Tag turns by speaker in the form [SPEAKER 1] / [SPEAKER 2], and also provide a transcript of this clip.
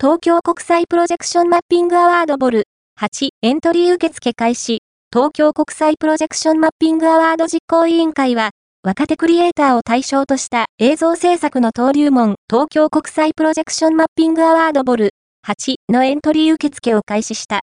[SPEAKER 1] 東京国際プロジェクションマッピングアワードボル8エントリー受付開始。東京国際プロジェクションマッピングアワード実行委員会は、若手クリエイターを対象とした映像制作の登竜門東京国際プロジェクションマッピングアワードボル8のエントリー受付を開始した。